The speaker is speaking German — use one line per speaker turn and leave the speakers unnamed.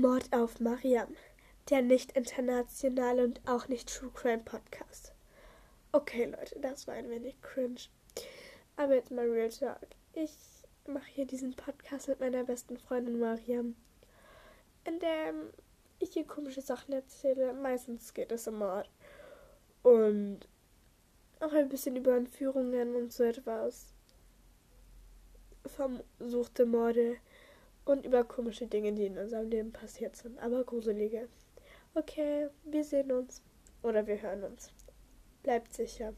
Mord auf Mariam, der nicht internationale und auch nicht True Crime Podcast. Okay, Leute, das war ein wenig cringe. Aber jetzt mal Real Talk. Ich mache hier diesen Podcast mit meiner besten Freundin Mariam, in dem ich hier komische Sachen erzähle. Meistens geht es um Mord. Und auch ein bisschen über Entführungen und so etwas. Versuchte Morde und über komische Dinge, die in unserem Leben passiert sind, aber gruselige. Okay, wir sehen uns oder wir hören uns. Bleibt sicher.